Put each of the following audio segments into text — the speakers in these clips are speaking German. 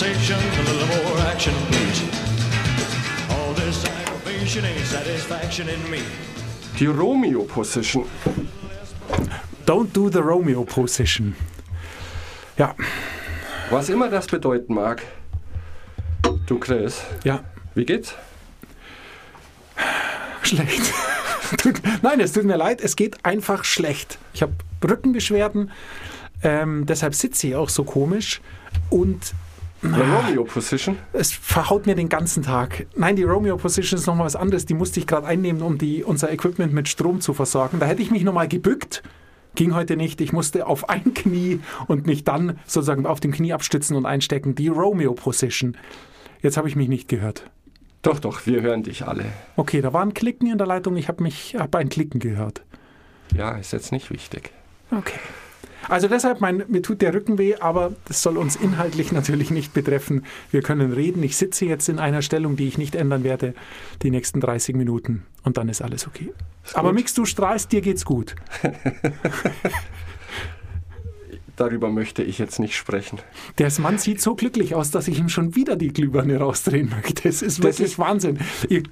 conversation, a little more action, please. All this aggravation ain't satisfaction in me. Die Romeo-Position. Don't do the Romeo Position. Ja, Was immer das bedeuten mag. Du Chris, ja, wie geht's? schlecht. Nein, es tut mir leid, es geht einfach schlecht. Ich habe Rückenbeschwerden, ähm, deshalb sitze ich auch so komisch und Die Romeo-Position? es verhaut mir den ganzen Tag. Nein, die Romeo Position ist nochmal was anderes. Die musste ich gerade einnehmen, um die, unser Equipment mit Strom zu versorgen. Da hätte ich mich nochmal gebückt. Ging heute nicht. Ich musste auf ein Knie und mich dann sozusagen auf dem Knie abstützen und einstecken. Die Romeo Position. Jetzt habe ich mich nicht gehört. Doch, doch, wir hören dich alle. Okay, da war ein Klicken in der Leitung. Ich habe mich hab ein Klicken gehört. Ja, ist jetzt nicht wichtig. Okay. Also deshalb, mein, mir tut der Rücken weh, aber das soll uns inhaltlich natürlich nicht betreffen. Wir können reden. Ich sitze jetzt in einer Stellung, die ich nicht ändern werde, die nächsten 30 Minuten und dann ist alles okay. aber gut. Mix, du strahlst, dir geht's gut. Darüber möchte ich jetzt nicht sprechen. Der Mann sieht so glücklich aus, dass ich ihm schon wieder die Glühbirne rausdrehen möchte. Es ist Das wirklich ist- Wahnsinn. Ihr,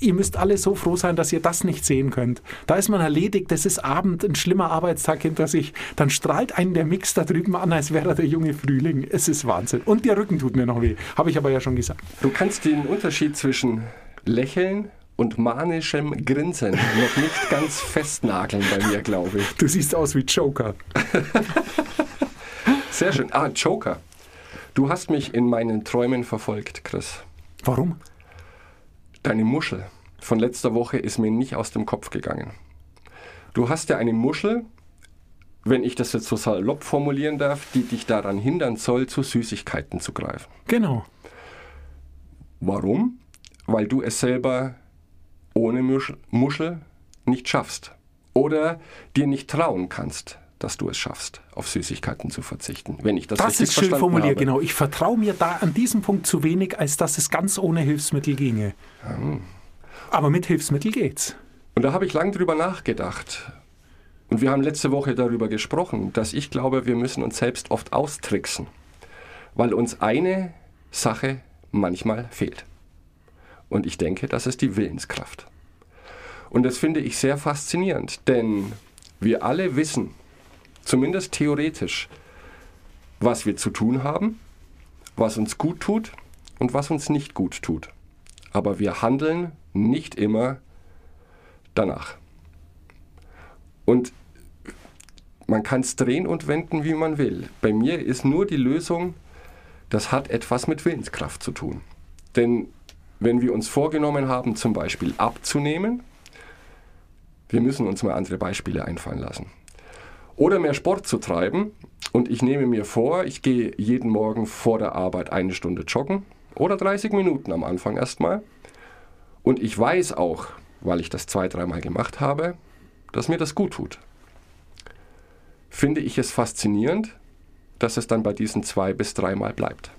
ihr müsst alle so froh sein, dass ihr das nicht sehen könnt. Da ist man erledigt, es ist Abend, ein schlimmer Arbeitstag hinter sich. Dann strahlt einen der Mix da drüben an, als wäre er der junge Frühling. Es ist Wahnsinn. Und der Rücken tut mir noch weh. Habe ich aber ja schon gesagt. Du kannst den Unterschied zwischen Lächeln und manischem Grinsen noch nicht ganz festnageln bei mir, glaube ich. Du siehst aus wie Joker. Sehr schön. Ah, Joker. Du hast mich in meinen Träumen verfolgt, Chris. Warum? Deine Muschel von letzter Woche ist mir nicht aus dem Kopf gegangen. Du hast ja eine Muschel, wenn ich das jetzt so salopp formulieren darf, die dich daran hindern soll, zu Süßigkeiten zu greifen. Genau. Warum? Weil du es selber ohne Muschel, Muschel nicht schaffst. Oder dir nicht trauen kannst, dass du es schaffst, auf Süßigkeiten zu verzichten. Wenn ich das, Das ist schön formuliert, habe. genau. Ich vertraue mir da an diesem Punkt zu wenig, als dass es ganz ohne Hilfsmittel ginge. Aber mit Hilfsmittel geht's. Und da habe ich lang drüber nachgedacht. Und wir haben letzte Woche darüber gesprochen, dass ich glaube, wir müssen uns selbst oft austricksen, weil uns eine Sache manchmal fehlt. Und ich denke, das ist die Willenskraft. Und das finde ich sehr faszinierend, denn wir alle wissen, zumindest theoretisch, was wir zu tun haben, was uns gut tut und was uns nicht gut tut. Aber wir handeln nicht immer danach. Und man kann es drehen und wenden, wie man will. Bei mir ist nur die Lösung, das hat etwas mit Willenskraft zu tun. Denn wenn wir uns vorgenommen haben, zum Beispiel abzunehmen, wir müssen uns mal andere Beispiele einfallen lassen. Oder mehr Sport zu treiben und ich nehme mir vor, ich gehe jeden Morgen vor der Arbeit eine Stunde joggen oder 30 Minuten am Anfang erstmal. Und ich weiß auch, weil ich das zwei, dreimal gemacht habe, dass mir das gut tut. Finde ich es faszinierend, dass es dann bei diesen zwei bis dreimal bleibt.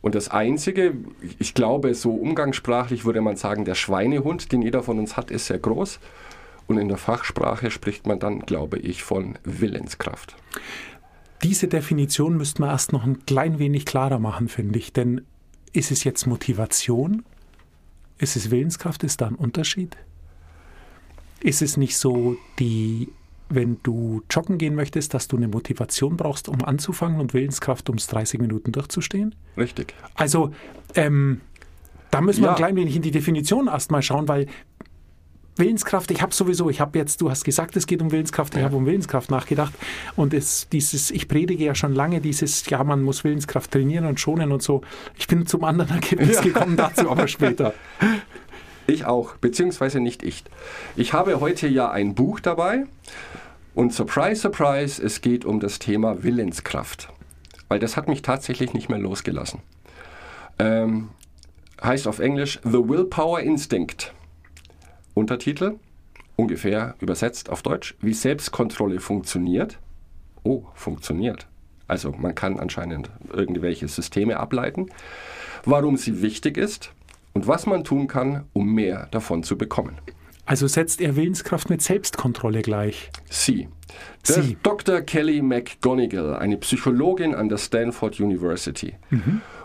Und das Einzige, ich glaube, so umgangssprachlich würde man sagen, der Schweinehund, den jeder von uns hat, ist sehr groß. Und in der Fachsprache spricht man dann, glaube ich, von Willenskraft. Diese Definition müsste man erst noch ein klein wenig klarer machen, finde ich. Denn ist es jetzt Motivation? Ist es Willenskraft? Ist da ein Unterschied? Ist es nicht so, die, wenn du joggen gehen möchtest, dass du eine Motivation brauchst, um anzufangen und Willenskraft, um es 30 Minuten durchzustehen? Richtig. Also, ähm, da müssen wir Ja. ein klein wenig in die Definition erstmal schauen, weil Willenskraft, ich habe sowieso, ich habe jetzt, du hast gesagt, es geht um Willenskraft, ich Ja. habe um Willenskraft nachgedacht und es, dieses, ich predige ja schon lange dieses, ja, man muss Willenskraft trainieren und schonen und so. Ich bin zum anderen Ergebnis gekommen, dazu aber später. Ich auch, beziehungsweise nicht ich. Ich habe heute ja ein Buch dabei und surprise, surprise, es geht um das Thema Willenskraft. Weil das hat mich tatsächlich nicht mehr losgelassen. Ähm, heißt auf Englisch The Willpower Instinct. Untertitel, ungefähr übersetzt auf Deutsch, wie Selbstkontrolle funktioniert. Oh, funktioniert. Also man kann anscheinend irgendwelche Systeme ableiten, warum sie wichtig ist und was man tun kann, um mehr davon zu bekommen. Also setzt er Willenskraft mit Selbstkontrolle gleich. Sie. Das Sie. Dr. Kelly McGonigal, eine Psychologin an der Stanford University.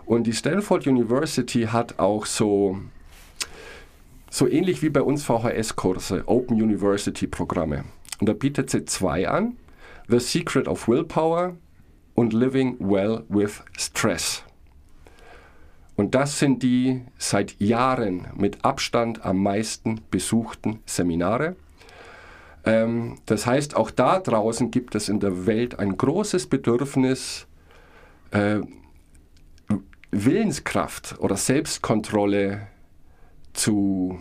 Und die Stanford University hat auch so, so ähnlich wie bei uns VHS-Kurse, Open University-Programme. Und da bietet sie zwei an: The Secret of Willpower und Living Well with Stress. Und das sind die seit Jahren mit Abstand am meisten besuchten Seminare. Ähm, das heißt, auch da draußen gibt es in der Welt ein großes Bedürfnis, äh, Willenskraft oder Selbstkontrolle zu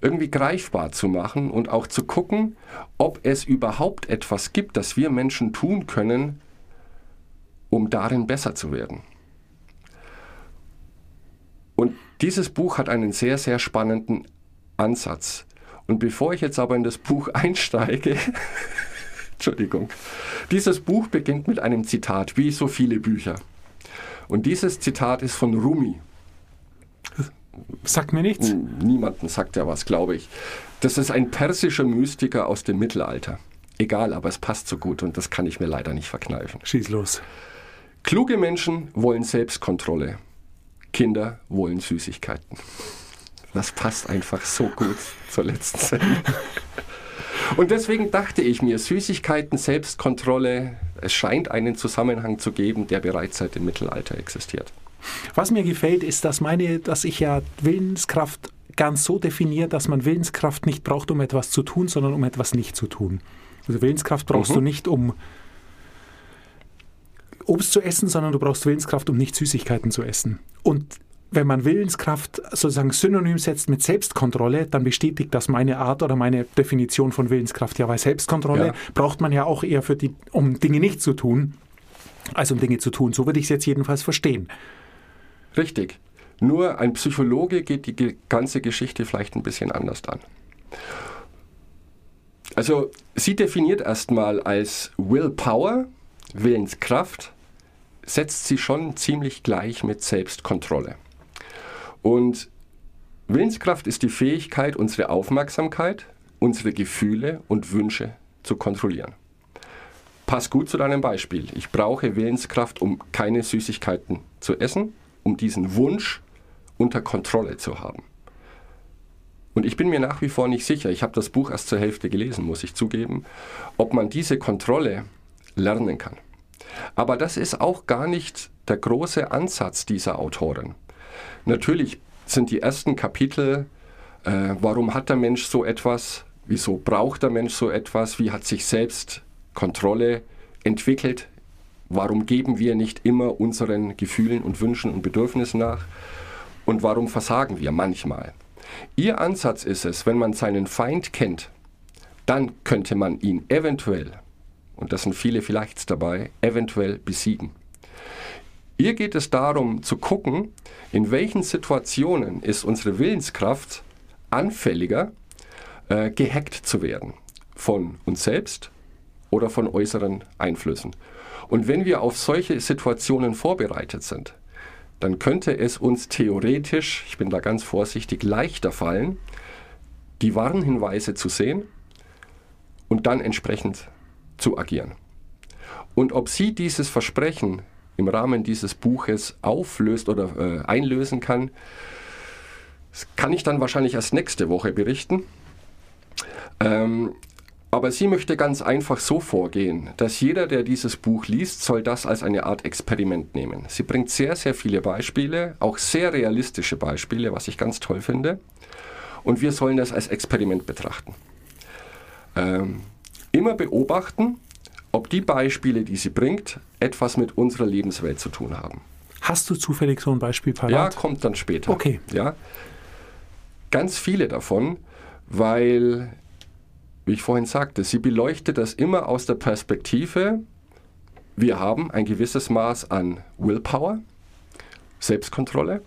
irgendwie greifbar zu machen und auch zu gucken, ob es überhaupt etwas gibt, das wir Menschen tun können, um darin besser zu werden. Und dieses Buch hat einen sehr, sehr spannenden Ansatz. Und bevor ich jetzt aber in das Buch einsteige, Entschuldigung, dieses Buch beginnt mit einem Zitat, wie so viele Bücher. Und dieses Zitat ist von Rumi. Sagt mir nichts. Niemanden sagt ja was, glaube ich. Das ist ein persischer Mystiker aus dem Mittelalter. Egal, aber es passt so gut und das kann ich mir leider nicht verkneifen. Schieß los. Kluge Menschen wollen Selbstkontrolle. Kinder wollen Süßigkeiten. Das passt einfach so gut zur letzten Sendung. Und deswegen dachte ich mir, Süßigkeiten, Selbstkontrolle, es scheint einen Zusammenhang zu geben, der bereits seit dem Mittelalter existiert. Was mir gefällt, ist, dass meine, dass ich ja Willenskraft ganz so definiere, dass man Willenskraft nicht braucht, um etwas zu tun, sondern um etwas nicht zu tun. Also Willenskraft brauchst Mhm. du nicht, um Obst zu essen, sondern du brauchst Willenskraft, um nicht Süßigkeiten zu essen. Und wenn man Willenskraft sozusagen synonym setzt mit Selbstkontrolle, dann bestätigt das meine Art oder meine Definition von Willenskraft. Ja, weil Selbstkontrolle Ja. braucht man ja auch eher für die, um Dinge nicht zu tun, als um Dinge zu tun. So würde ich es jetzt jedenfalls verstehen. Richtig. Nur ein Psychologe geht die ganze Geschichte vielleicht ein bisschen anders an. Also sie definiert erstmal als Willpower, Willenskraft, setzt sie schon ziemlich gleich mit Selbstkontrolle. Und Willenskraft ist die Fähigkeit, unsere Aufmerksamkeit, unsere Gefühle und Wünsche zu kontrollieren. Pass gut zu deinem Beispiel. Ich brauche Willenskraft, um keine Süßigkeiten zu essen, um diesen Wunsch unter Kontrolle zu haben. Und ich bin mir nach wie vor nicht sicher, ich habe das Buch erst zur Hälfte gelesen, muss ich zugeben, ob man diese Kontrolle lernen kann. Aber das ist auch gar nicht der große Ansatz dieser Autorin. Natürlich sind die ersten Kapitel, äh, warum hat der Mensch so etwas, wieso braucht der Mensch so etwas, wie hat sich selbst Kontrolle entwickelt, warum geben wir nicht immer unseren Gefühlen und Wünschen und Bedürfnissen nach und warum versagen wir manchmal. Ihr Ansatz ist es, wenn man seinen Feind kennt, dann könnte man ihn eventuell, und das sind viele Vielleichts dabei, eventuell besiegen. Ihr geht es darum zu gucken, in welchen Situationen ist unsere Willenskraft anfälliger, äh, gehackt zu werden. Von uns selbst oder von äußeren Einflüssen. Und wenn wir auf solche Situationen vorbereitet sind, dann könnte es uns theoretisch, ich bin da ganz vorsichtig, leichter fallen, die Warnhinweise zu sehen und dann entsprechend zu agieren. Und ob sie dieses Versprechen im Rahmen dieses Buches auflöst oder äh, einlösen kann, kann ich dann wahrscheinlich erst nächste Woche berichten. Ähm, aber sie möchte ganz einfach so vorgehen, dass jeder, der dieses Buch liest, soll das als eine Art Experiment nehmen. Sie bringt sehr, sehr viele Beispiele, auch sehr realistische Beispiele, was ich ganz toll finde. Und wir sollen das als Experiment betrachten. Ähm, immer beobachten, ob die Beispiele, die sie bringt, etwas mit unserer Lebenswelt zu tun haben. Hast du zufällig so ein Beispiel Ja, parat? kommt dann später. Okay. Ja. Ganz viele davon, weil, wie ich vorhin sagte, sie beleuchtet das immer aus der Perspektive, wir haben ein gewisses Maß an Willpower, Selbstkontrolle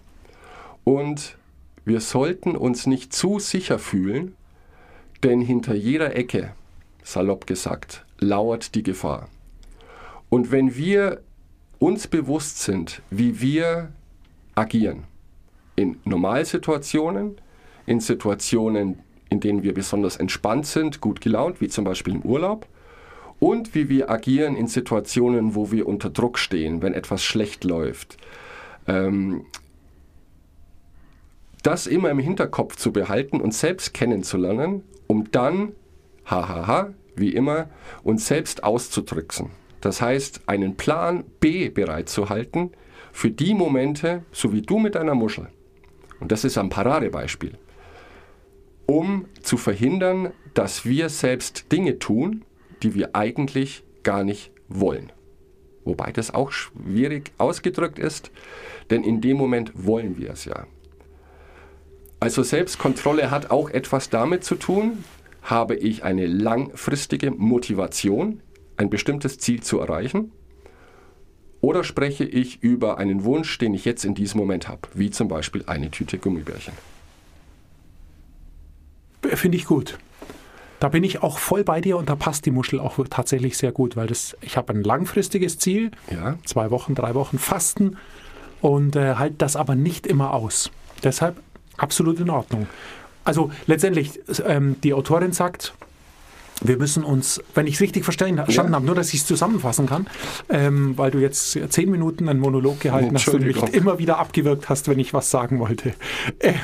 und wir sollten uns nicht zu sicher fühlen, denn hinter jeder Ecke, salopp gesagt, lauert die Gefahr. Und wenn wir uns bewusst sind, wie wir agieren, in Normalsituationen, in Situationen, in denen wir besonders entspannt sind, gut gelaunt, wie zum Beispiel im Urlaub. Und wie wir agieren in Situationen, wo wir unter Druck stehen, wenn etwas schlecht läuft. Ähm, das immer im Hinterkopf zu behalten und selbst kennenzulernen, um dann, hahaha, wie immer, uns selbst auszutricksen. Das heißt, einen Plan B bereitzuhalten für die Momente, so wie du mit deiner Muschel. Und das ist ein Paradebeispiel. Um zu verhindern, dass wir selbst Dinge tun, die wir eigentlich gar nicht wollen. Wobei das auch schwierig ausgedrückt ist, denn in dem Moment wollen wir es ja. Also Selbstkontrolle hat auch etwas damit zu tun, habe ich eine langfristige Motivation, ein bestimmtes Ziel zu erreichen? Oder spreche ich über einen Wunsch, den ich jetzt in diesem Moment habe, wie zum Beispiel eine Tüte Gummibärchen? Finde ich gut. Da bin ich auch voll bei dir und da passt die Muschel auch tatsächlich sehr gut, weil das, ich habe ein langfristiges Ziel, Ja, zwei Wochen, drei Wochen Fasten und äh, halte das aber nicht immer aus. Deshalb absolut in Ordnung. Also letztendlich, ähm, die Autorin sagt, wir müssen uns, wenn ich es richtig verstanden verstanden habe, nur dass ich es zusammenfassen kann, ähm, weil du jetzt zehn Minuten einen Monolog gehalten hast und mich immer wieder abgewürgt hast, wenn ich was sagen wollte. Ähm,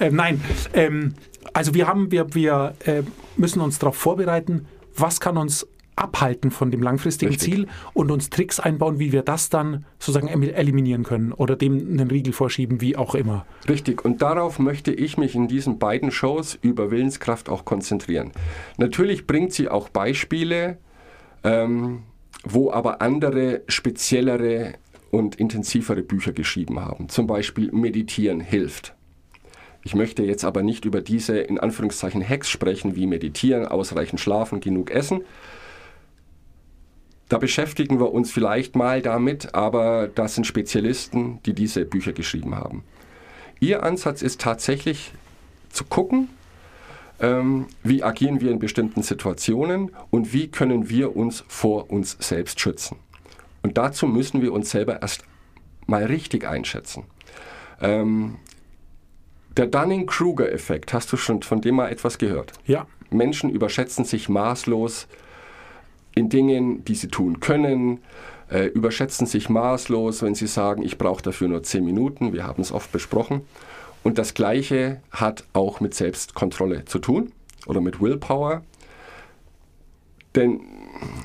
ähm, nein, ähm, also wir haben, wir, wir äh, müssen uns darauf vorbereiten, was kann uns abhalten von dem langfristigen Richtig. Ziel und uns Tricks einbauen, wie wir das dann sozusagen eliminieren können oder dem einen Riegel vorschieben, wie auch immer. richtig. Und darauf möchte ich mich in diesen beiden Shows über Willenskraft auch konzentrieren. Natürlich bringt sie auch Beispiele, ähm, wo aber andere speziellere und intensivere Bücher geschrieben haben. Zum Beispiel Meditieren hilft. Ich möchte jetzt aber nicht über diese in Anführungszeichen Hacks sprechen, wie Meditieren, ausreichend schlafen, genug essen. Da beschäftigen wir uns vielleicht mal damit, aber das sind Spezialisten, die diese Bücher geschrieben haben. Ihr Ansatz ist tatsächlich zu gucken, ähm, wie agieren wir in bestimmten Situationen und wie können wir uns vor uns selbst schützen. Und dazu müssen wir uns selber erst mal richtig einschätzen. Ähm, der Dunning-Kruger-Effekt, hast du schon von dem mal etwas gehört? Ja, Menschen überschätzen sich maßlos in Dingen, die sie tun können, äh, überschätzen sich maßlos, wenn sie sagen, ich brauche dafür nur 10 Minuten. Wir haben es oft besprochen. Und das Gleiche hat auch mit Selbstkontrolle zu tun oder mit Willpower. Denn,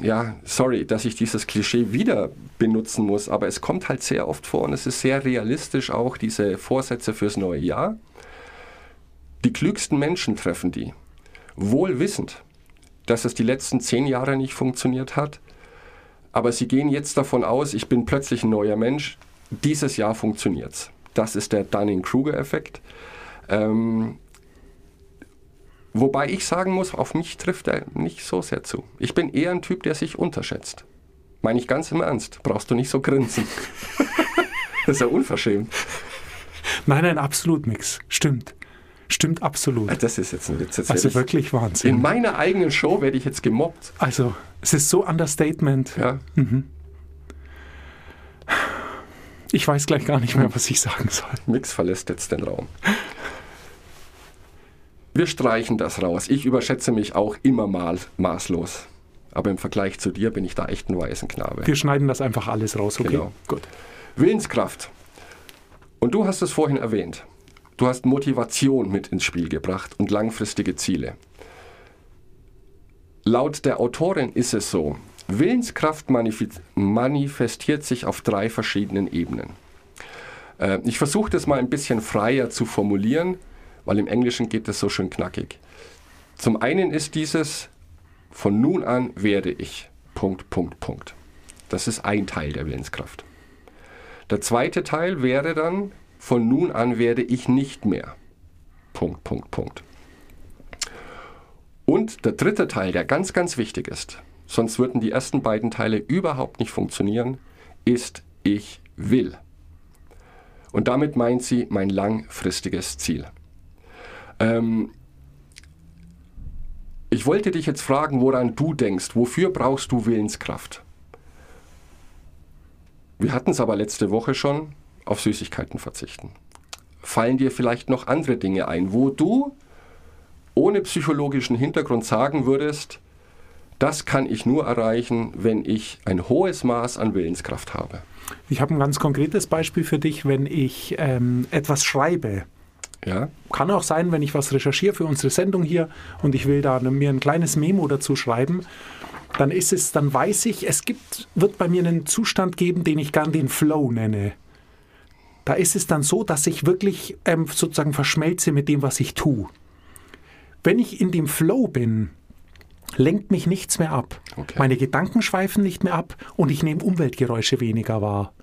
ja, sorry, dass ich dieses Klischee wieder benutzen muss, aber es kommt halt sehr oft vor und es ist sehr realistisch auch, diese Vorsätze fürs neue Jahr. Die klügsten Menschen treffen die, wohl wissend, dass es die letzten zehn Jahre nicht funktioniert hat. Aber sie gehen jetzt davon aus, ich bin plötzlich ein neuer Mensch. Dieses Jahr funktioniert's. Das ist der Dunning-Kruger-Effekt. Ähm, wobei ich sagen muss, auf mich trifft er nicht so sehr zu. Ich bin eher ein Typ, der sich unterschätzt. Meine ich ganz im Ernst. Brauchst du nicht so grinsen. das ist ja unverschämt. nein, nein, absolut nichts. Stimmt. Stimmt absolut. Das ist jetzt ein Witz. Jetzt Also wirklich in Wahnsinn. meiner eigenen Show werde ich jetzt gemobbt. Also, es ist so Understatement. Ja. Ich weiß gleich gar nicht mehr, was ich sagen soll. Mix verlässt jetzt den Raum. Wir streichen das raus. Ich überschätze mich auch immer mal maßlos. Aber im Vergleich zu dir bin ich da echt ein Waisenknabe. Wir schneiden das einfach alles raus, okay? Genau. Gut. Willenskraft. Und du hast es vorhin erwähnt. Du hast Motivation mit ins Spiel gebracht und langfristige Ziele. Laut der Autorin ist es so, Willenskraft manif- manifestiert sich auf drei verschiedenen Ebenen. Äh, ich versuche das mal ein bisschen freier zu formulieren, weil im Englischen geht das so schön knackig. Zum einen ist dieses, von nun an werde ich. Punkt, Punkt, Punkt. Das ist ein Teil der Willenskraft. Der zweite Teil wäre dann, von nun an werde ich nicht mehr. Punkt, Punkt, Punkt. Und der dritte Teil, der ganz, ganz wichtig ist, sonst würden die ersten beiden Teile überhaupt nicht funktionieren, ist ich will. Und damit meint sie mein langfristiges Ziel. Ähm, ich wollte dich jetzt fragen, woran du denkst. Wofür brauchst du Willenskraft? Wir hatten es aber letzte Woche schon, auf Süßigkeiten verzichten. Fallen dir vielleicht noch andere Dinge ein, wo du ohne psychologischen Hintergrund sagen würdest, das kann ich nur erreichen, wenn ich ein hohes Maß an Willenskraft habe. Ich habe ein ganz konkretes Beispiel für dich, wenn ich ähm, etwas schreibe. Ja? Kann auch sein, wenn ich was recherchiere für unsere Sendung hier und ich will da mir ein kleines Memo dazu schreiben, dann ist es, dann weiß ich, es gibt, wird bei mir einen Zustand geben, den ich gern den Flow nenne. Da ist es dann so, dass ich wirklich ähm, sozusagen verschmelze mit dem, was ich tue. Wenn ich in dem Flow bin, lenkt mich nichts mehr ab. Okay. Meine Gedanken schweifen nicht mehr ab und ich nehme Umweltgeräusche weniger wahr.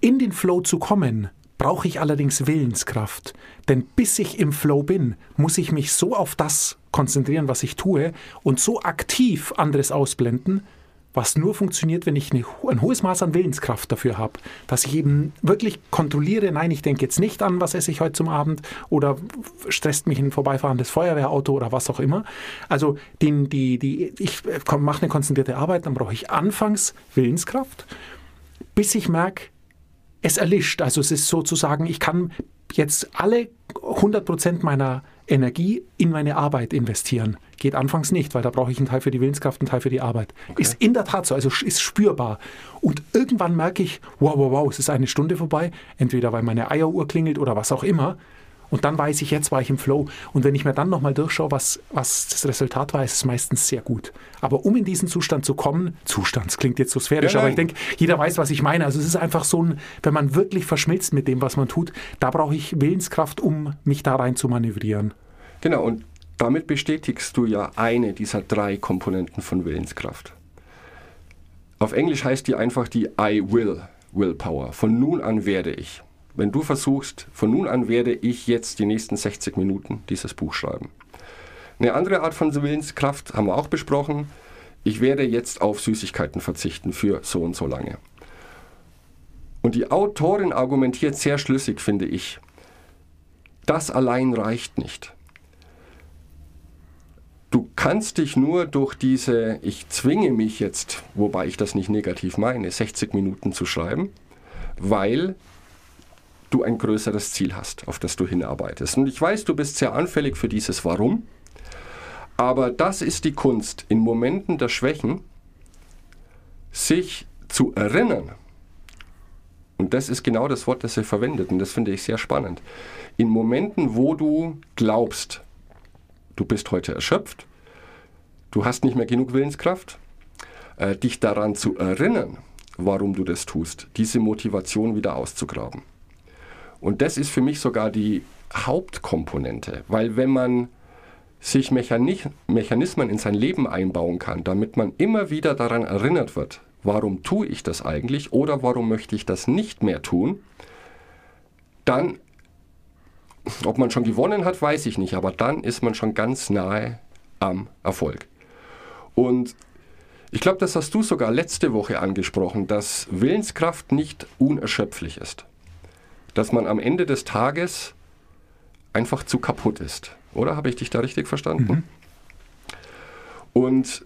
In den Flow zu kommen, brauche ich allerdings Willenskraft. Denn bis ich im Flow bin, muss ich mich so auf das konzentrieren, was ich tue und so aktiv anderes ausblenden, was nur funktioniert, wenn ich ein hohes Maß an Willenskraft dafür habe. Dass ich eben wirklich kontrolliere, nein, ich denke jetzt nicht an, was esse ich heute zum Abend oder stresst mich ein vorbeifahrendes Feuerwehrauto oder was auch immer. Also den, die, die, ich mache eine konzentrierte Arbeit, dann brauche ich anfangs Willenskraft, bis ich merke, es erlischt. Also es ist sozusagen, ich kann jetzt alle 100 Prozent meiner Energie in meine Arbeit investieren. Geht anfangs nicht, weil da brauche ich einen Teil für die Willenskraft, einen Teil für die Arbeit. Okay. Ist in der Tat so, also ist spürbar. Und irgendwann merke ich, wow, wow, wow, es ist eine Stunde vorbei, entweder weil meine Eieruhr klingelt oder was auch immer. Und dann weiß ich, jetzt war ich im Flow. Und wenn ich mir dann nochmal durchschaue, was, was das Resultat war, ist es meistens sehr gut. Aber um in diesen Zustand zu kommen, Zustand, das klingt jetzt so sphärisch, ja, aber ich denke, jeder weiß, was ich meine. Also es ist einfach so ein, wenn man wirklich verschmilzt mit dem, was man tut, da brauche ich Willenskraft, um mich da rein zu manövrieren. Genau, und damit bestätigst du ja eine dieser drei Komponenten von Willenskraft. Auf Englisch heißt die einfach die I will, Willpower. Von nun an werde ich. Wenn du versuchst, von nun an werde ich jetzt die nächsten 60 Minuten dieses Buch schreiben. Eine andere Art von Willenskraft haben wir auch besprochen. Ich werde jetzt auf Süßigkeiten verzichten für so und so lange. Und die Autorin argumentiert sehr schlüssig, finde ich. Das allein reicht nicht. Du kannst dich nur durch diese, ich zwinge mich jetzt, wobei ich das nicht negativ meine, 60 Minuten zu schreiben, weil du ein größeres Ziel hast, auf das du hinarbeitest. Und ich weiß, du bist sehr anfällig für dieses Warum, aber das ist die Kunst, in Momenten der Schwächen sich zu erinnern. Und das ist genau das Wort, das er verwendet, und das finde ich sehr spannend. In Momenten, wo du glaubst, du bist heute erschöpft, du hast nicht mehr genug Willenskraft, äh, dich daran zu erinnern, warum du das tust, diese Motivation wieder auszugraben. Und das ist für mich sogar die Hauptkomponente, weil wenn man sich Mechanismen in sein Leben einbauen kann, damit man immer wieder daran erinnert wird, warum tue ich das eigentlich oder warum möchte ich das nicht mehr tun, dann, ob man schon gewonnen hat, weiß ich nicht, aber dann ist man schon ganz nahe am Erfolg. Und ich glaube, das hast du sogar letzte Woche angesprochen, dass Willenskraft nicht unerschöpflich ist dass man am Ende des Tages einfach zu kaputt ist. Oder habe ich dich da richtig verstanden? Mhm. Und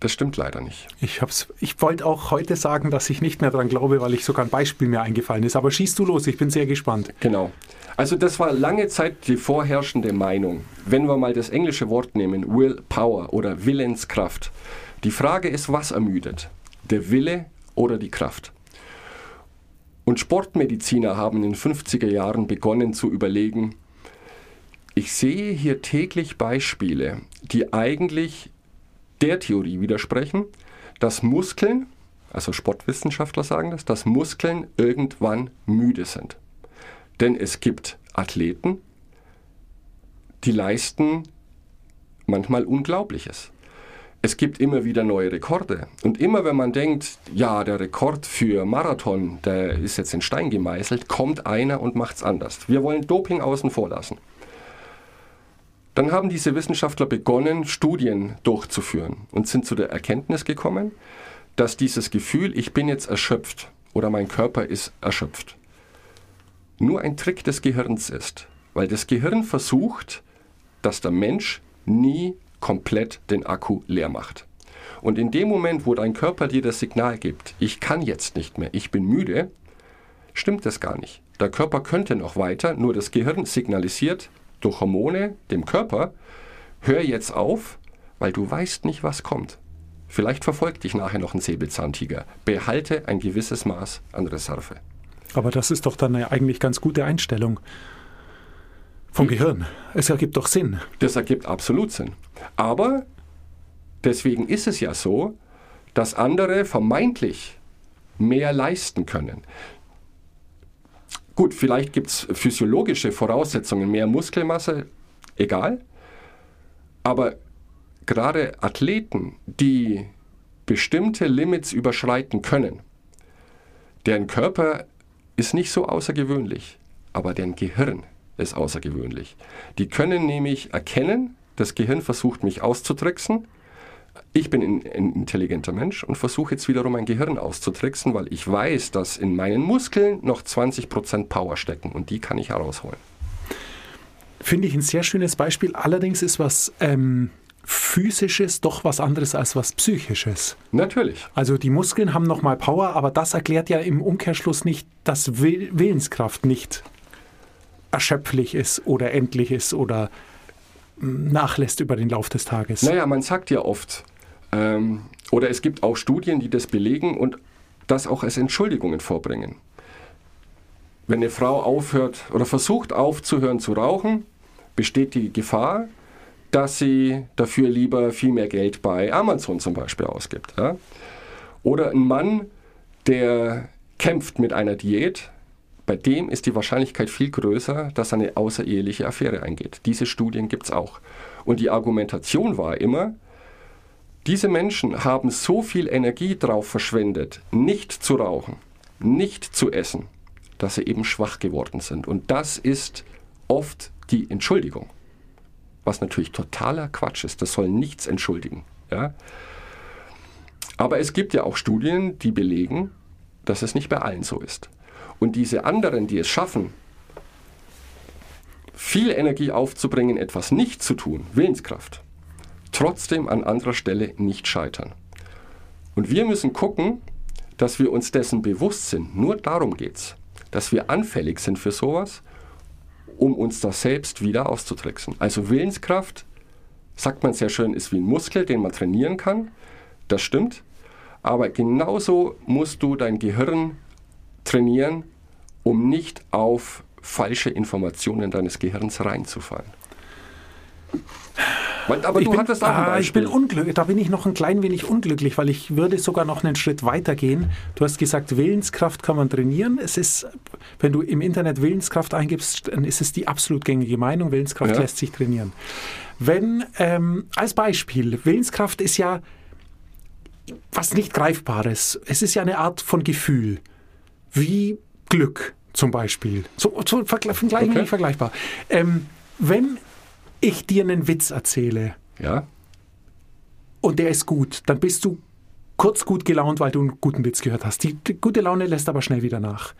das stimmt leider nicht. Ich, ich wollte auch heute sagen, dass ich nicht mehr daran glaube, weil ich sogar ein Beispiel mir eingefallen ist. Aber schießt du los, ich bin sehr gespannt. Genau. Also das war lange Zeit die vorherrschende Meinung. Wenn wir mal das englische Wort nehmen, Willpower oder Willenskraft. Die Frage ist, was ermüdet? Der Wille oder die Kraft? Und Sportmediziner haben in den 50er Jahren begonnen zu überlegen, ich sehe hier täglich Beispiele, die eigentlich der Theorie widersprechen, dass Muskeln, also Sportwissenschaftler sagen das, dass Muskeln irgendwann müde sind. Denn es gibt Athleten, die leisten manchmal Unglaubliches es gibt immer wieder neue Rekorde. Und immer wenn man denkt, ja, der Rekord für Marathon, der ist jetzt in Stein gemeißelt, kommt einer und macht es anders. Wir wollen Doping außen vor lassen. Dann haben diese Wissenschaftler begonnen, Studien durchzuführen und sind zu der Erkenntnis gekommen, dass dieses Gefühl, ich bin jetzt erschöpft oder mein Körper ist erschöpft, nur ein Trick des Gehirns ist. Weil das Gehirn versucht, dass der Mensch nie komplett den Akku leer macht. Und in dem Moment, wo dein Körper dir das Signal gibt, ich kann jetzt nicht mehr, ich bin müde, stimmt das gar nicht. Der Körper könnte noch weiter, nur das Gehirn signalisiert, durch Hormone dem Körper, hör jetzt auf, weil du weißt nicht, was kommt. Vielleicht verfolgt dich nachher noch ein Säbelzahntiger. Behalte ein gewisses Maß an Reserve. Aber das ist doch dann eine eigentlich ganz gute Einstellung vom Gehirn. Es ergibt doch Sinn. Das ergibt absolut Sinn. Aber deswegen ist es ja so, dass andere vermeintlich mehr leisten können. Gut, vielleicht gibt es physiologische Voraussetzungen, mehr Muskelmasse, egal. Aber gerade Athleten, die bestimmte Limits überschreiten können, deren Körper ist nicht so außergewöhnlich, aber deren Gehirn ist außergewöhnlich. Die können nämlich erkennen, das Gehirn versucht mich auszutricksen. Ich bin ein, ein intelligenter Mensch und versuche jetzt wiederum mein Gehirn auszutricksen, weil ich weiß, dass in meinen Muskeln noch 20% Power stecken und die kann ich herausholen. Finde ich ein sehr schönes Beispiel. Allerdings ist was ähm, physisches doch was anderes als was psychisches. Natürlich. Also die Muskeln haben nochmal Power, aber das erklärt ja im Umkehrschluss nicht, dass Will Willenskraft nicht erschöpflich ist oder endlich ist oder hm, nachlässt über den Lauf des Tages. Naja, man sagt ja oft, ähm, oder es gibt auch Studien, die das belegen und das auch als Entschuldigungen vorbringen. Wenn eine Frau aufhört oder versucht aufzuhören zu rauchen, besteht die Gefahr, dass sie dafür lieber viel mehr Geld bei Amazon zum Beispiel ausgibt. Ja? Oder ein Mann, der kämpft mit einer Diät, bei dem ist die Wahrscheinlichkeit viel größer, dass er eine außereheliche Affäre eingeht. Diese Studien gibt es auch. Und die Argumentation war immer, diese Menschen haben so viel Energie darauf verschwendet, nicht zu rauchen, nicht zu essen, dass sie eben schwach geworden sind. Und das ist oft die Entschuldigung was natürlich totaler Quatsch ist. Das soll nichts entschuldigen. Ja? Aber es gibt ja auch Studien, die belegen, dass es nicht bei allen so ist. Und diese anderen, die es schaffen, viel Energie aufzubringen, etwas nicht zu tun, Willenskraft, trotzdem an anderer Stelle nicht scheitern. Und wir müssen gucken, dass wir uns dessen bewusst sind. Nur darum geht es, dass wir anfällig sind für sowas um uns das selbst wieder auszutricksen. Also Willenskraft, sagt man sehr schön, ist wie ein Muskel, den man trainieren kann. Das stimmt. Aber genauso musst du dein Gehirn trainieren, um nicht auf falsche Informationen deines Gehirns reinzufallen. Aber ich du bin, hattest auch ein Beispiel. Ah, ich bin unglücklich, da bin ich noch ein klein wenig unglücklich, weil ich würde sogar noch einen Schritt weiter gehen. Du hast gesagt, Willenskraft kann man trainieren. Es ist, wenn du im Internet Willenskraft eingibst, dann ist es die absolut gängige Meinung, Willenskraft ja. lässt sich trainieren. Wenn, ähm, als Beispiel, Willenskraft ist ja was nicht Greifbares. Es ist ja eine Art von Gefühl, wie Glück zum Beispiel. So, so vergleich, okay. vergleichbar. Ähm, wenn ich dir einen Witz erzähle ja. und der ist gut, dann bist du kurz gut gelaunt, weil du einen guten Witz gehört hast. Die, die gute Laune lässt aber schnell wieder nach.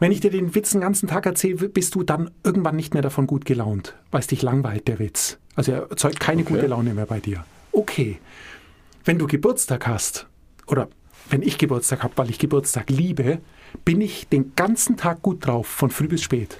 Wenn ich dir den Witz den ganzen Tag erzähle, bist du dann irgendwann nicht mehr davon gut gelaunt, weil es dich langweilt, der Witz. Also er erzeugt keine okay. gute Laune mehr bei dir. Okay. Wenn du Geburtstag hast, oder wenn ich Geburtstag habe, weil ich Geburtstag liebe, bin ich den ganzen Tag gut drauf, von früh bis spät.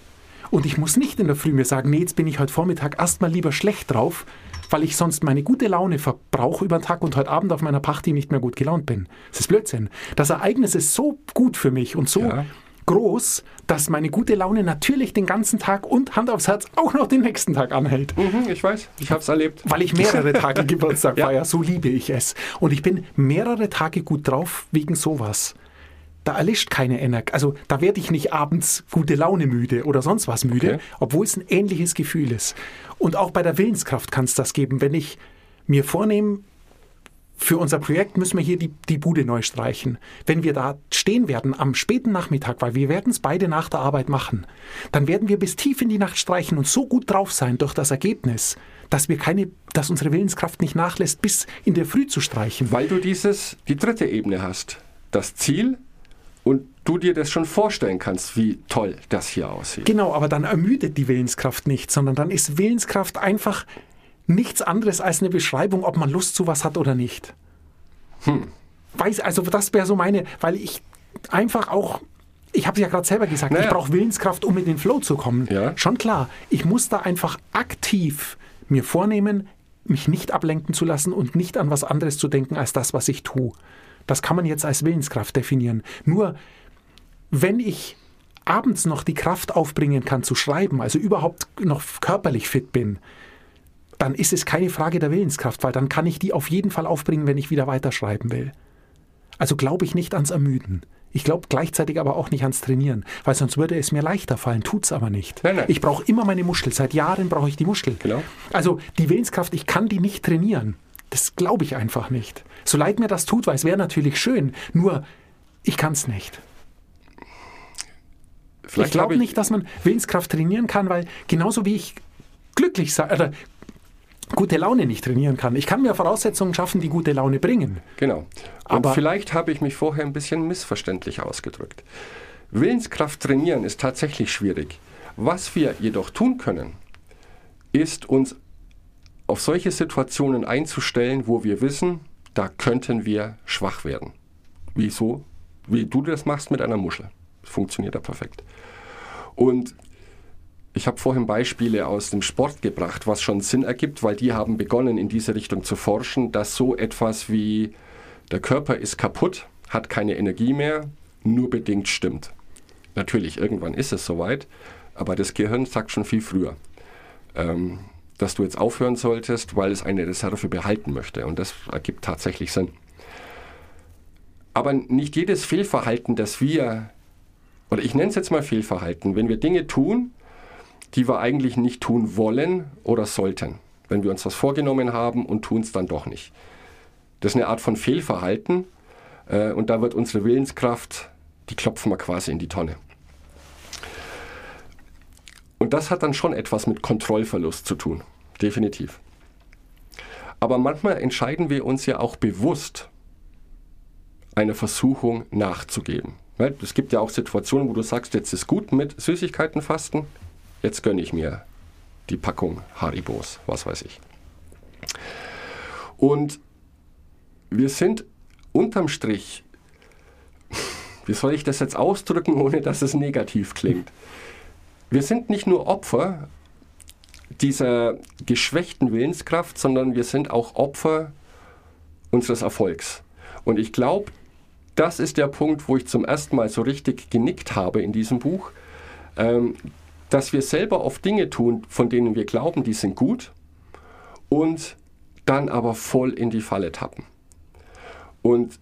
Und ich muss nicht in der Früh mir sagen, nee, jetzt bin ich heute Vormittag erstmal lieber schlecht drauf, weil ich sonst meine gute Laune verbrauche über den Tag und heute Abend auf meiner Party nicht mehr gut gelaunt bin. Das ist Blödsinn. Das Ereignis ist so gut für mich und so ja. Groß, dass meine gute Laune natürlich den ganzen Tag und Hand aufs Herz auch noch den nächsten Tag anhält. Mhm, ich weiß, ich habe es erlebt. Weil ich mehrere Tage Geburtstag ja. feiere, so liebe ich es. Und ich bin mehrere Tage gut drauf wegen sowas da erlischt keine Energie. Also da werde ich nicht abends gute Laune müde oder sonst was müde, okay. obwohl es ein ähnliches Gefühl ist. Und auch bei der Willenskraft kann es das geben. Wenn ich mir vornehme, für unser Projekt müssen wir hier die, die Bude neu streichen. Wenn wir da stehen werden am späten Nachmittag, weil wir werden es beide nach der Arbeit machen, dann werden wir bis tief in die Nacht streichen und so gut drauf sein durch das Ergebnis, dass wir keine, dass unsere Willenskraft nicht nachlässt, bis in der Früh zu streichen. Weil du dieses, die dritte Ebene hast. Das Ziel, und du dir das schon vorstellen kannst, wie toll das hier aussieht. Genau, aber dann ermüdet die Willenskraft nicht, sondern dann ist Willenskraft einfach nichts anderes als eine Beschreibung, ob man Lust zu was hat oder nicht. Hm. Weiß, also das wäre so meine, weil ich einfach auch ich habe ja gerade selber gesagt, Naja. ich brauche Willenskraft, um in den Flow zu kommen. Ja. Schon klar. Ich muss da einfach aktiv mir vornehmen, mich nicht ablenken zu lassen und nicht an was anderes zu denken als das, was ich tue. Das kann man jetzt als Willenskraft definieren. Nur wenn ich abends noch die Kraft aufbringen kann zu schreiben, also überhaupt noch körperlich fit bin, dann ist es keine Frage der Willenskraft, weil dann kann ich die auf jeden Fall aufbringen, wenn ich wieder weiterschreiben will. Also glaube ich nicht ans Ermüden. Ich glaube gleichzeitig aber auch nicht ans Trainieren, weil sonst würde es mir leichter fallen, tut's aber nicht. Nein, nein. Ich brauche immer meine Muschel. Seit Jahren brauche ich die Muschel. Genau. Also die Willenskraft, ich kann die nicht trainieren. Das glaube ich einfach nicht. So leid mir das tut, weil es wäre natürlich schön. Nur ich kann es nicht. Vielleicht ich glaube nicht, dass man Willenskraft trainieren kann, weil genauso wie ich glücklich sein oder gute Laune nicht trainieren kann. Ich kann mir Voraussetzungen schaffen, die gute Laune bringen. Genau. Und Aber- vielleicht habe ich mich vorher ein bisschen missverständlich ausgedrückt. Willenskraft trainieren ist tatsächlich schwierig. Was wir jedoch tun können, ist uns auf solche Situationen einzustellen, wo wir wissen, da könnten wir schwach werden. Wieso? Wie du das machst mit einer Muschel. Funktioniert da perfekt. Und ich habe vorhin Beispiele aus dem Sport gebracht, was schon Sinn ergibt, weil die haben begonnen, in diese Richtung zu forschen, dass so etwas wie der Körper ist kaputt, hat keine Energie mehr, nur bedingt stimmt. Natürlich, irgendwann ist es soweit, aber das Gehirn sagt schon viel früher, ähm, dass du jetzt aufhören solltest, weil es eine Reserve behalten möchte. Und das ergibt tatsächlich Sinn. Aber nicht jedes Fehlverhalten, das wir, oder ich nenne es jetzt mal Fehlverhalten, wenn wir Dinge tun, die wir eigentlich nicht tun wollen oder sollten. Wenn wir uns was vorgenommen haben und tun es dann doch nicht. Das ist eine Art von Fehlverhalten äh, und da wird unsere Willenskraft, die klopfen wir quasi in die Tonne. Und das hat dann schon etwas mit Kontrollverlust zu tun, definitiv. Aber manchmal entscheiden wir uns ja auch bewusst, einer Versuchung nachzugeben. Es gibt ja auch Situationen, wo du sagst, jetzt ist gut mit Süßigkeitenfasten, jetzt gönne ich mir die Packung Haribos, was weiß ich. Und wir sind unterm Strich, wie soll ich das jetzt ausdrücken, ohne dass es negativ klingt? Wir sind nicht nur Opfer dieser geschwächten Willenskraft, sondern wir sind auch Opfer unseres Erfolgs. Und ich glaube, das ist der Punkt, wo ich zum ersten Mal so richtig genickt habe in diesem Buch, ähm, dass wir selber oft Dinge tun, von denen wir glauben, die sind gut und dann aber voll in die Falle tappen. Und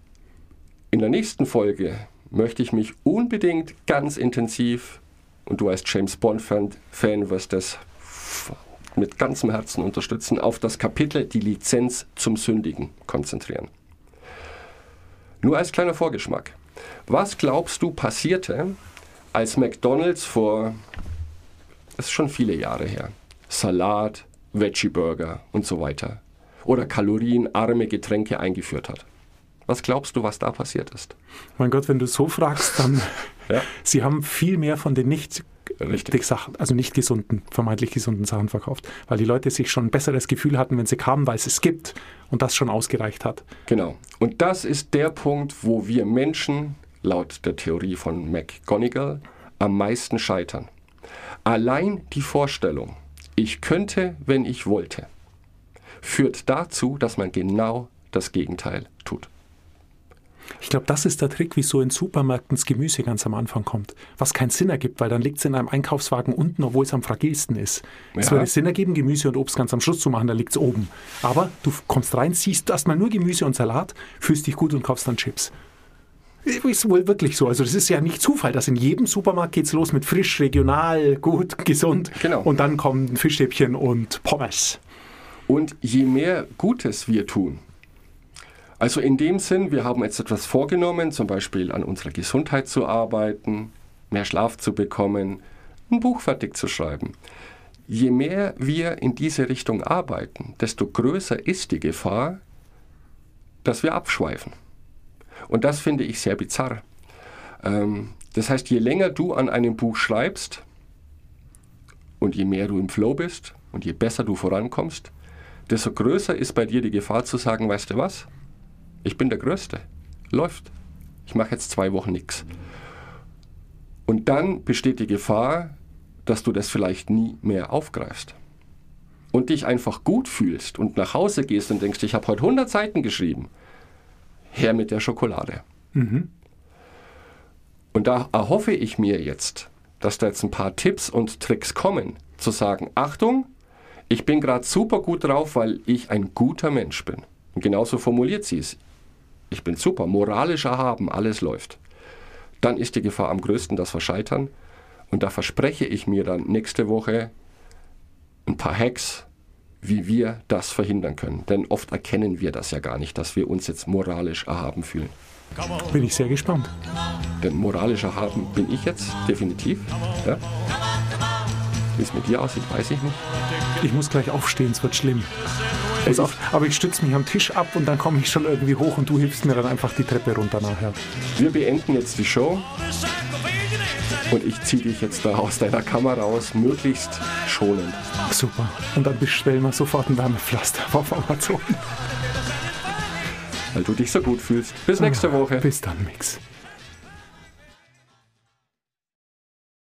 in der nächsten Folge möchte ich mich unbedingt ganz intensiv, und du als James Bond-Fan Fan wirst das mit ganzem Herzen unterstützen, auf das Kapitel Die Lizenz zum Sündigen konzentrieren. Nur als kleiner Vorgeschmack. Was glaubst du passierte, als McDonald's vor, ist schon viele Jahre her, Salat, Veggie-Burger und so weiter oder kalorienarme Getränke eingeführt hat? Was glaubst du, was da passiert ist? Mein Gott, wenn du so fragst, dann Ja. sie haben viel mehr von den nicht Richtig. Sachen, also nicht gesunden, vermeintlich gesunden Sachen verkauft, weil die Leute sich schon ein besseres Gefühl hatten, wenn sie kamen, weil es es gibt und das schon ausgereicht hat. Genau. Und das ist der Punkt, wo wir Menschen, laut der Theorie von McGonigal, am meisten scheitern. Allein die Vorstellung, ich könnte, wenn ich wollte, führt dazu, dass man genau das Gegenteil tut. Ich glaube, das ist der Trick, wieso in Supermärkten das Gemüse ganz am Anfang kommt. Was keinen Sinn ergibt, weil dann liegt es in einem Einkaufswagen unten, obwohl es am fragilsten ist. Es Ja. würde Sinn ergeben, Gemüse und Obst ganz am Schluss zu machen, da liegt es oben. Aber du kommst rein, siehst erstmal nur Gemüse und Salat, fühlst dich gut und kaufst dann Chips. Ist wohl wirklich so. Also das ist ja nicht Zufall, dass in jedem Supermarkt geht's los mit frisch, regional, gut, gesund. Genau. Und dann kommen Fischstäbchen und Pommes. Und je mehr Gutes wir tun, also in dem Sinn, wir haben jetzt etwas vorgenommen, zum Beispiel an unserer Gesundheit zu arbeiten, mehr Schlaf zu bekommen, ein Buch fertig zu schreiben. Je mehr wir in diese Richtung arbeiten, desto größer ist die Gefahr, dass wir abschweifen. Und das finde ich sehr bizarr. Ähm, das heißt, je länger du an einem Buch schreibst und je mehr du im Flow bist und je besser du vorankommst, desto größer ist bei dir die Gefahr zu sagen, weißt du was? Ich bin der Größte. Läuft. Ich mache jetzt zwei Wochen nichts. Und dann besteht die Gefahr, dass du das vielleicht nie mehr aufgreifst. Und dich einfach gut fühlst und nach Hause gehst und denkst, ich habe heute 100 Seiten geschrieben. Her mit der Schokolade. Und da erhoffe ich mir jetzt, dass da jetzt ein paar Tipps und Tricks kommen, zu sagen, Achtung, ich bin gerade super gut drauf, weil ich ein guter Mensch bin. Und genauso formuliert sie es. Ich bin super, moralisch erhaben, alles läuft. Dann ist die Gefahr am größten, dass wir scheitern. Und da verspreche ich mir dann nächste Woche ein paar Hacks, wie wir das verhindern können. Denn oft erkennen wir das ja gar nicht, dass wir uns jetzt moralisch erhaben fühlen. Bin ich sehr gespannt. Denn moralisch erhaben bin ich jetzt definitiv. Ja? Wie es mit dir aussieht, weiß ich nicht. Ich muss gleich aufstehen, es wird schlimm. Auf, aber ich stütze mich am Tisch ab und dann komme ich schon irgendwie hoch und du hilfst mir dann einfach die Treppe runter nachher. Wir beenden jetzt die Show und ich ziehe dich jetzt da aus deiner Kammer raus, möglichst schonend. Super. Und dann bestellen wir sofort ein Wärmepflaster auf Amazon. weil du dich so gut fühlst. Bis nächste Woche. Bis dann, Mix.